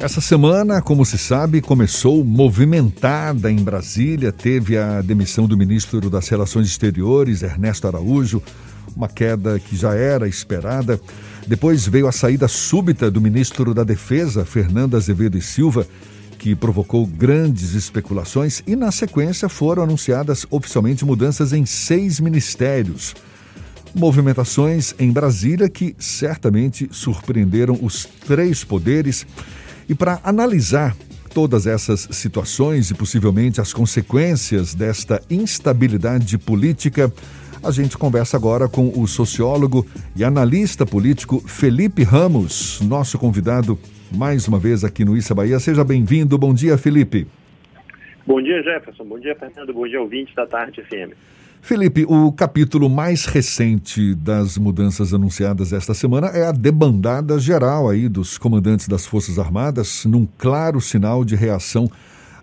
Essa semana, como se sabe, começou movimentada em Brasília. Teve a demissão do ministro das Relações Exteriores, Ernesto Araújo, uma queda que já era esperada. Depois veio a saída súbita do ministro da Defesa, Fernando Azevedo e Silva, que provocou grandes especulações. E, na sequência, foram anunciadas oficialmente mudanças em seis ministérios. Movimentações em Brasília que certamente surpreenderam os três poderes. E para analisar todas essas situações e possivelmente as consequências desta instabilidade política, a gente conversa agora com o sociólogo e analista político Felipe Ramos, nosso convidado mais uma vez aqui no Issa Bahia. Seja bem-vindo. Bom dia, Felipe. Bom dia, Jefferson. Bom dia, Fernando. Bom dia, ouvintes da Tarde FM. Felipe, o capítulo mais recente das mudanças anunciadas esta semana é a debandada geral aí dos comandantes das Forças Armadas, num claro sinal de reação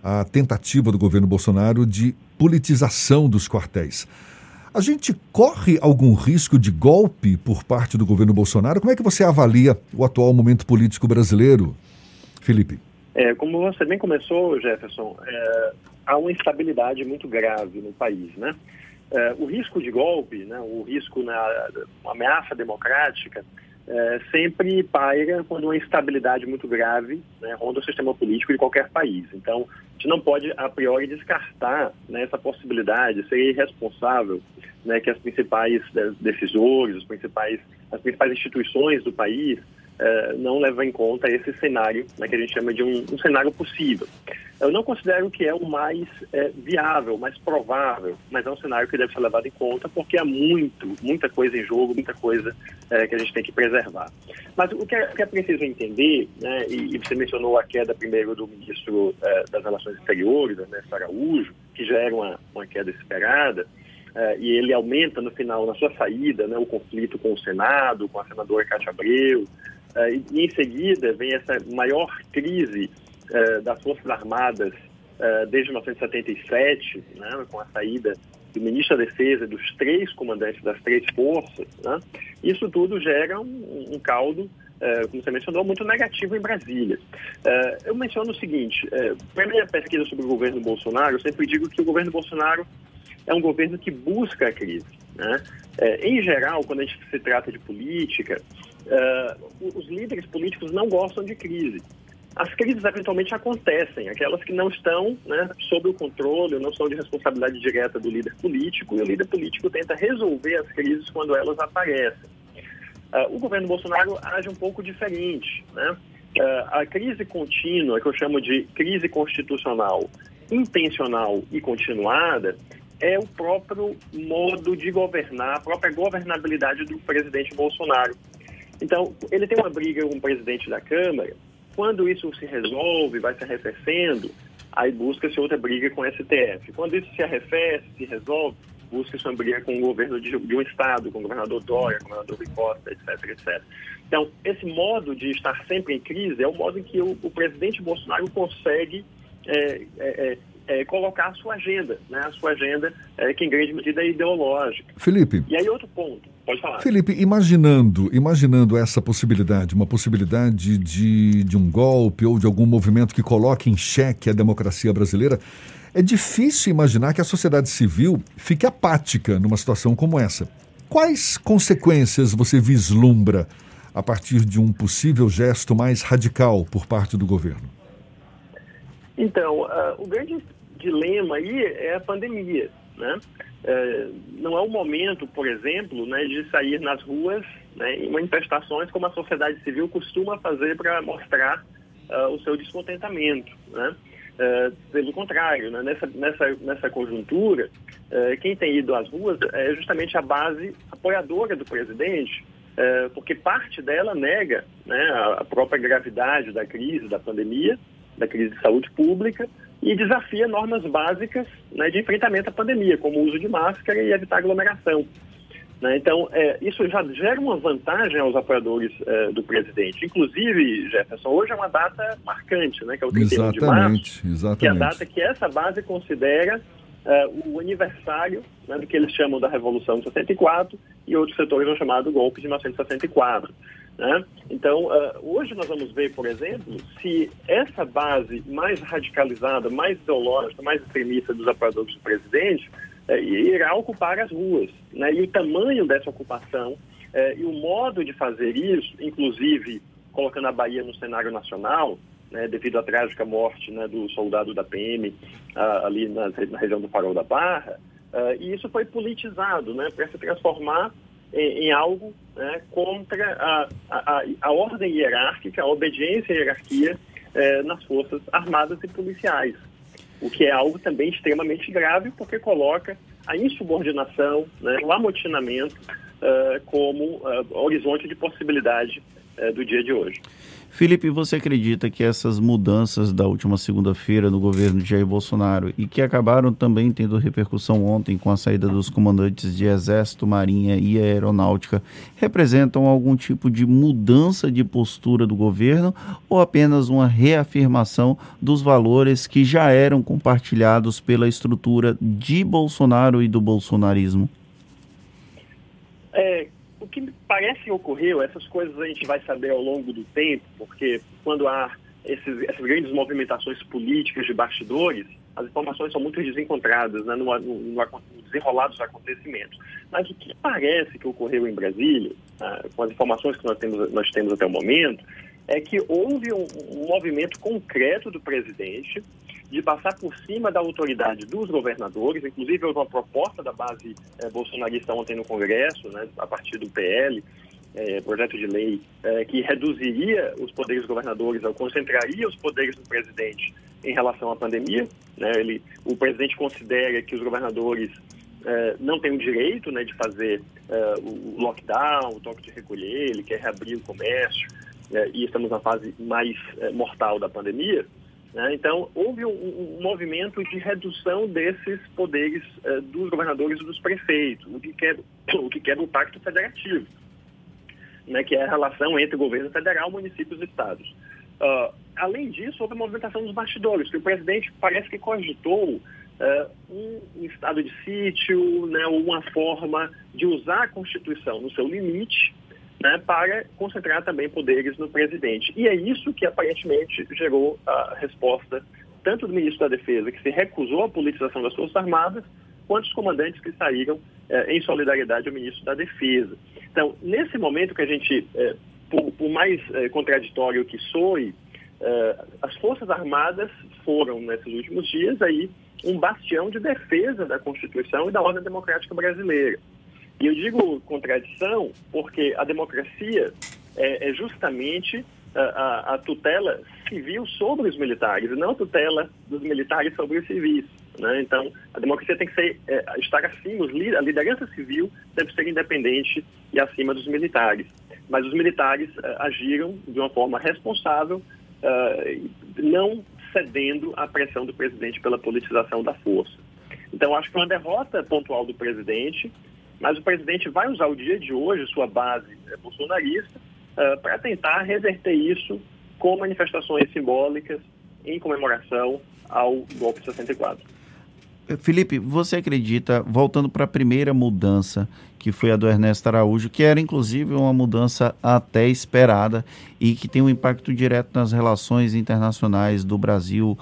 à tentativa do governo Bolsonaro de politização dos quartéis. A gente corre algum risco de golpe por parte do governo Bolsonaro? Como é que você avalia o atual momento político brasileiro, Felipe? É, como você bem começou, Jefferson, é, há uma instabilidade muito grave no país, né? É, o risco de golpe, né, o risco na ameaça democrática, é, sempre paira quando uma instabilidade muito grave né, ronda o sistema político de qualquer país. Então, a gente não pode, a priori, descartar né, essa possibilidade, seria irresponsável né, que as principais decisores, os principais, as principais instituições do país é, não levam em conta esse cenário né, que a gente chama de um, um, cenário possível. Eu não considero que é o mais é, viável, mais provável, mas é um cenário que deve ser levado em conta porque há muito, muita coisa em jogo, muita coisa é, que a gente tem que preservar. Mas o que é, que é preciso entender, né, e, e, você mencionou a queda primeiro do ministro é, das Relações Exteriores, Ernesto Araújo, que já era uma, uma queda esperada, Uh, e ele aumenta no final, na sua saída, né, o conflito com o Senado, com a senadora Cátia Abreu, Uh, e, em seguida vem essa maior crise uh, das Forças Armadas uh, desde 1977, né, com a saída do ministro da Defesa, dos três comandantes das três forças. Né, isso tudo gera um, um caldo, como você mencionou, muito negativo em Brasília. eu menciono o seguinte: para minha pesquisa sobre o governo Bolsonaro, eu sempre digo que o governo Bolsonaro é um governo que busca a crise. Né? em geral, quando a gente se trata de política, os líderes políticos não gostam de crise. As crises eventualmente acontecem, aquelas que não estão né, sob o controle, não são de responsabilidade direta do líder político, e o líder político tenta resolver as crises quando elas aparecem. Uh, o governo Bolsonaro age um pouco diferente. Né? Uh, a crise contínua, que eu chamo de crise constitucional, intencional e continuada, é o próprio modo de governar, a própria governabilidade do presidente Bolsonaro. Então, ele tem uma briga com o presidente da Câmara. Quando isso se resolve, vai se arrefecendo, aí busca-se outra briga com o STF. Quando isso se arrefece, se resolve, busca-se uma briga com o governo de, de, um estado, com o governador Dória, com o governador Ricosta, etc, etc. Então, esse modo de estar sempre em crise é o modo em que o, o presidente Bolsonaro consegue é, é, é é, colocar a sua agenda, né? A sua agenda é, que em grande medida é ideológica. Felipe. E aí outro ponto, pode falar. Felipe, imaginando, imaginando essa possibilidade, uma possibilidade de, de um golpe ou de algum movimento que coloque em xeque a democracia brasileira, é difícil imaginar que a sociedade civil fique apática numa situação como essa. Quais consequências você vislumbra a partir de um possível gesto mais radical por parte do governo? Então, uh, o grande dilema aí é a pandemia, né? Uh, não é o momento, por exemplo, né, de sair nas ruas né, em manifestações como a sociedade civil costuma fazer para mostrar uh, o seu descontentamento, né? Uh, pelo contrário, né? nessa, nessa, nessa conjuntura, uh, quem tem ido às ruas é justamente a base apoiadora do presidente, uh, porque parte dela nega né, a própria gravidade da crise, da pandemia, da crise de saúde pública e desafia normas básicas né, de enfrentamento à pandemia, como o uso de máscara e evitar aglomeração. Né? Então, é, isso já gera uma vantagem aos apoiadores é, do presidente. Inclusive, Jefferson, hoje é uma data marcante, né, que é o 31 de março, exatamente. que é a data que essa base considera é, o aniversário né, do que eles chamam da Revolução de 64 e outros setores vão chamar do golpe de 1964. Né? Então, uh, hoje nós vamos ver, por exemplo, se essa base mais radicalizada, mais ideológica, mais extremista dos apoiadores do presidente uh, irá ocupar as ruas. Né? E o tamanho dessa ocupação uh, e o modo de fazer isso, inclusive colocando a Bahia no cenário nacional, né, devido à trágica morte né, do soldado da PM ali na, na, região do Farol da Barra, e isso foi politizado né, para se transformar em, em algo né, contra a, a, a, ordem hierárquica, a obediência à hierarquia eh, nas forças armadas e policiais, o que é algo também extremamente grave porque coloca a insubordinação, né, o amotinamento como uh, horizonte de possibilidade uh, do dia de hoje. Felipe, você acredita que essas mudanças da última segunda-feira no governo de Jair Bolsonaro e que acabaram também tendo repercussão ontem com a saída dos comandantes de Exército, Marinha e Aeronáutica representam algum tipo de mudança de postura do governo ou apenas uma reafirmação dos valores que já eram compartilhados pela estrutura de Bolsonaro e do bolsonarismo? É, o que parece que ocorreu, essas coisas a gente vai saber ao longo do tempo, porque quando há esses, essas grandes movimentações políticas de bastidores, as informações são muito desencontradas né, no, no, no desenrolar dos acontecimentos. Mas o que parece que ocorreu em Brasília, ah, com as informações que nós temos, nós temos até o momento, é que houve um, um movimento concreto do presidente de passar por cima da autoridade dos governadores, inclusive houve uma proposta da base eh, bolsonarista ontem no Congresso, né, a partir do PL, eh, projeto de lei, eh, que reduziria os poderes dos governadores, ou concentraria os poderes do presidente em relação à pandemia. Né, ele, o presidente considera que os governadores não têm o direito né, de fazer o lockdown, o toque de recolher, ele quer reabrir o comércio, e estamos na fase mais mortal da pandemia. Né? Então, houve um, movimento de redução desses poderes uh, dos governadores e dos prefeitos, o que quebra, o, que quebra o pacto federativo, né? que é a relação entre o governo federal, municípios e estados. Uh, além disso, houve a movimentação dos bastidores, que o presidente parece que cogitou uh, um, estado de sítio, né, uma forma de usar a Constituição no seu limite né, para concentrar também poderes no presidente. E é isso que aparentemente gerou a resposta tanto do ministro da Defesa, que se recusou à politização das Forças Armadas, quanto os comandantes que saíram eh, em solidariedade ao ministro da Defesa. Então, nesse momento que a gente, eh, por, por, mais eh, contraditório que soe, eh, as Forças Armadas foram, nesses últimos dias, aí um bastião de defesa da Constituição e da ordem democrática brasileira. E eu digo contradição porque a democracia é, é justamente a, a, a, tutela civil sobre os militares, não a tutela dos militares sobre os civis. Né? Então, a democracia tem que ser, é, estar acima, a liderança civil deve ser independente e acima dos militares. Mas os militares é, agiram de uma forma responsável, é, não cedendo à pressão do presidente pela politização da força. Então, acho que uma derrota pontual do presidente mas o presidente vai usar o dia de hoje, sua base é, bolsonarista, uh, para tentar reverter isso com manifestações simbólicas em comemoração ao golpe de 64. Felipe, você acredita, voltando para a primeira mudança, que foi a do Ernesto Araújo, que era inclusive uma mudança até esperada e que tem um impacto direto nas relações internacionais do Brasil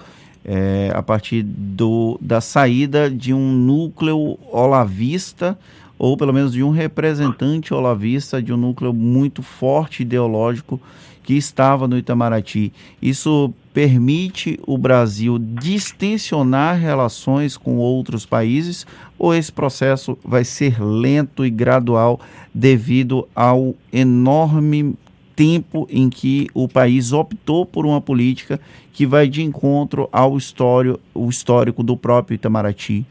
é, a partir do, da saída de um núcleo olavista ou pelo menos de um representante olavista de um núcleo muito forte ideológico que estava no Itamaraty. Isso permite o Brasil distensionar relações com outros países ou esse processo vai ser lento e gradual devido ao enorme tempo em que o país optou por uma política que vai de encontro ao histórico, o histórico do próprio Itamaraty?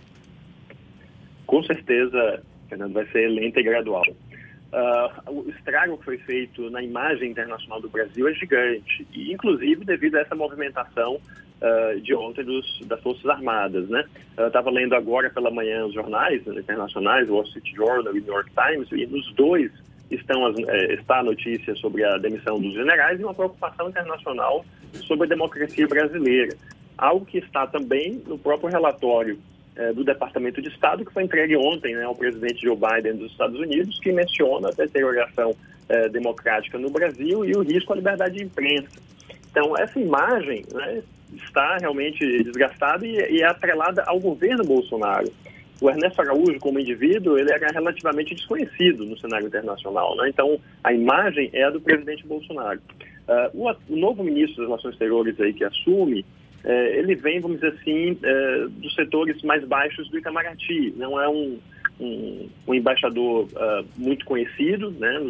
Com certeza, Fernando, vai ser lenta e gradual. Uh, o estrago que foi feito na imagem internacional do Brasil é gigante, e inclusive devido a essa movimentação uh, de ontem dos, das Forças Armadas. Né? Eu estava lendo agora pela manhã os jornais internacionais, o Wall Street Journal e o New York Times, e nos dois estão as, é, está a notícia sobre a demissão dos generais e uma preocupação internacional sobre a democracia brasileira. Algo que está também no próprio relatório é, do Departamento de Estado, que foi entregue ontem né, ao presidente Joe Biden dos Estados Unidos, que menciona a deterioração uh, democrática no Brasil e o risco à liberdade de imprensa. Então, essa imagem né, está realmente desgastada e, e é atrelada ao governo Bolsonaro. O Ernesto Araújo, como indivíduo, ele era relativamente desconhecido no cenário internacional. Né? Então, a imagem é a do presidente Bolsonaro. Uh, o, o, novo ministro das Relações Exteriores aí que assume, uh, ele vem, vamos dizer assim, uh, dos setores mais baixos do Itamaraty. Não é um, um, um embaixador ah, muito conhecido né,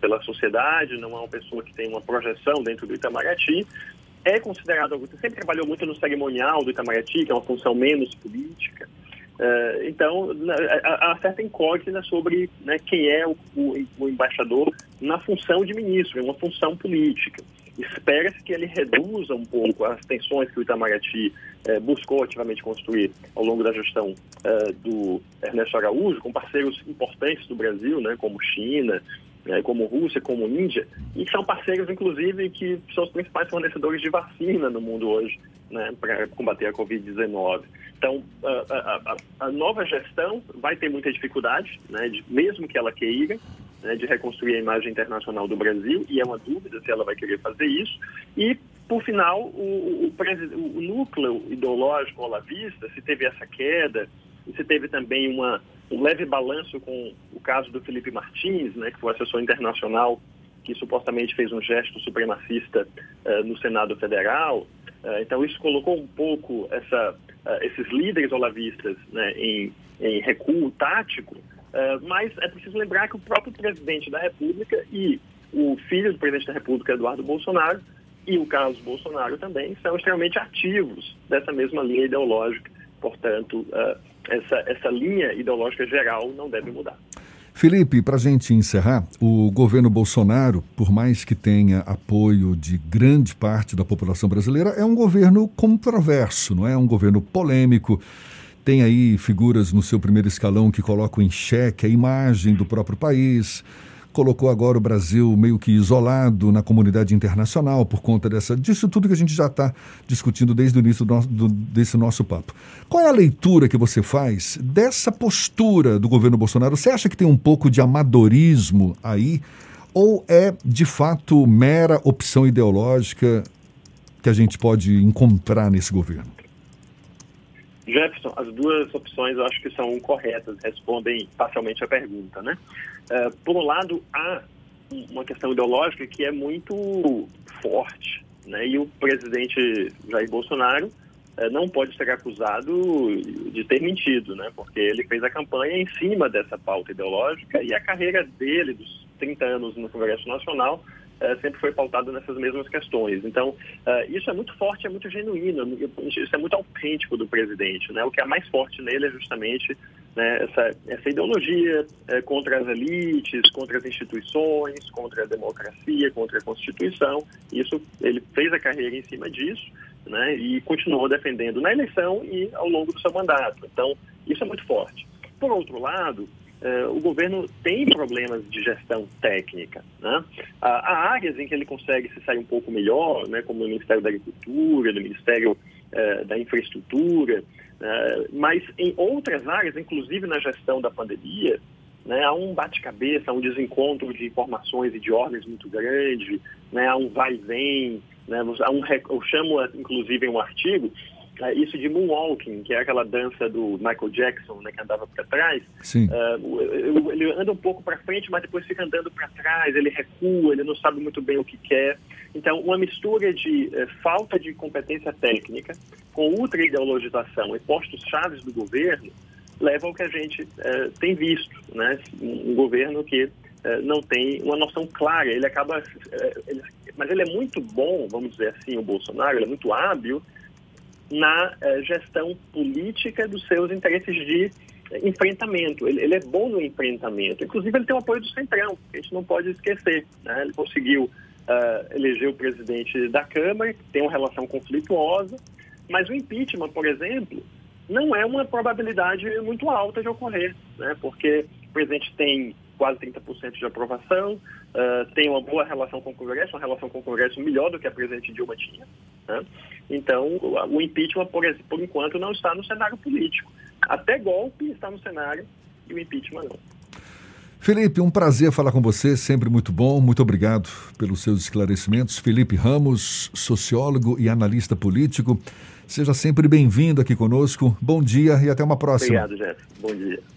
pela sociedade, não é uma pessoa que tem uma projeção dentro do Itamaraty, é considerado, sempre trabalhou muito no cerimonial do Itamaraty, que é uma função menos política. Uh, então, há certa incógnita sobre né, quem é o, o, o, embaixador na função de ministro, uma função política. Espera-se que ele reduza um pouco as tensões que o Itamaraty uh, buscou ativamente construir ao longo da gestão uh, do Ernesto Araújo, com parceiros importantes do Brasil, né, como China, né, como Rússia, como Índia, e são parceiros, inclusive, que são os principais fornecedores de vacina no mundo hoje, né, para combater a Covid-19. Então, a, a, a, nova gestão vai ter muita dificuldade, né, de, mesmo que ela queira, né, de reconstruir a imagem internacional do Brasil, e é uma dúvida se ela vai querer fazer isso. E, por final, o, o, o núcleo ideológico olavista, se teve essa queda, se teve também uma um leve balanço com o caso do Felipe Martins, né, que foi assessor internacional que supostamente fez um gesto supremacista uh, no Senado Federal. Uh, então isso colocou um pouco essa, uh, esses líderes olavistas né, em, em, recuo tático, mas é preciso lembrar que o próprio presidente da República e o filho do presidente da República, Eduardo Bolsonaro, e o Carlos Bolsonaro também são extremamente ativos dessa mesma linha ideológica. Portanto, essa, essa linha ideológica geral não deve mudar. Felipe, para a gente encerrar, o governo Bolsonaro, por mais que tenha apoio de grande parte da população brasileira, é um governo controverso, não é? é um governo polêmico. Tem aí figuras no seu primeiro escalão que colocam em xeque a imagem do próprio país colocou agora o Brasil meio que isolado na comunidade internacional por conta dessa, disso tudo que a gente já está discutindo desde o início do nosso, do, desse nosso papo. Qual é a leitura que você faz dessa postura do governo Bolsonaro? Você acha que tem um pouco de amadorismo aí? Ou é de fato mera opção ideológica que a gente pode encontrar nesse governo? Jefferson, as duas opções eu acho que são corretas, respondem parcialmente a pergunta, né? Uh, por um lado, há uma questão ideológica que é muito forte, né? E o presidente Jair Bolsonaro uh, não pode ser acusado de ter mentido, né? Porque ele fez a campanha em cima dessa pauta ideológica e a carreira dele, dos 30 anos no Congresso Nacional, sempre foi pautado nessas mesmas questões. Então, uh, isso é muito forte, é muito genuíno, isso é muito autêntico do presidente. Né? O que é mais forte nele é justamente né, essa, essa ideologia uh, contra as elites, contra as instituições, contra a democracia, contra a Constituição. Isso, ele fez a carreira em cima disso né, e continuou defendendo na eleição e ao longo do seu mandato. Então, isso é muito forte. Por outro lado, o governo tem problemas de gestão técnica. Né? Há, há, áreas em que ele consegue se sair um pouco melhor, né, como no Ministério da Agricultura, no Ministério uh, da Infraestrutura, uh, mas em outras áreas, inclusive na gestão da pandemia, né, há um bate-cabeça, um desencontro de informações e de ordens muito grande, né, há um vai e vem, né, eu chamo, inclusive, em um artigo, é, isso de moonwalking, que é aquela dança do Michael Jackson, né, que andava para trás. Uh, ele anda um pouco para frente, mas depois fica andando para trás, ele recua, ele não sabe muito bem o que quer. Então, uma mistura de uh, falta de competência técnica com ultra-ideologização e postos chaves do governo leva ao que a gente uh, tem visto, né? Um governo que não tem uma noção clara, ele acaba... Ele, mas ele é muito bom, vamos dizer assim, o Bolsonaro, ele é muito hábil na eh, gestão política dos seus interesses de eh, enfrentamento. Ele, ele, é bom no enfrentamento. Inclusive, ele tem o apoio do Centrão, a gente não pode esquecer. Né? Ele conseguiu uh, eleger o presidente da Câmara, que tem uma relação conflituosa, mas o impeachment, por exemplo, não é uma probabilidade muito alta de ocorrer, né? porque o presidente tem quase 30% de aprovação, uh, tem uma boa relação com o Congresso, uma relação com o Congresso melhor do que a presidente Dilma tinha. Né? Então, o impeachment, por, por enquanto, não está no cenário político. Até golpe está no cenário e o impeachment não. Felipe, um prazer falar com você, sempre muito bom. Muito obrigado pelos seus esclarecimentos. Felipe Ramos, sociólogo e analista político. Seja sempre bem-vindo aqui conosco. Bom dia e até uma próxima. Obrigado, Jeff. Bom dia.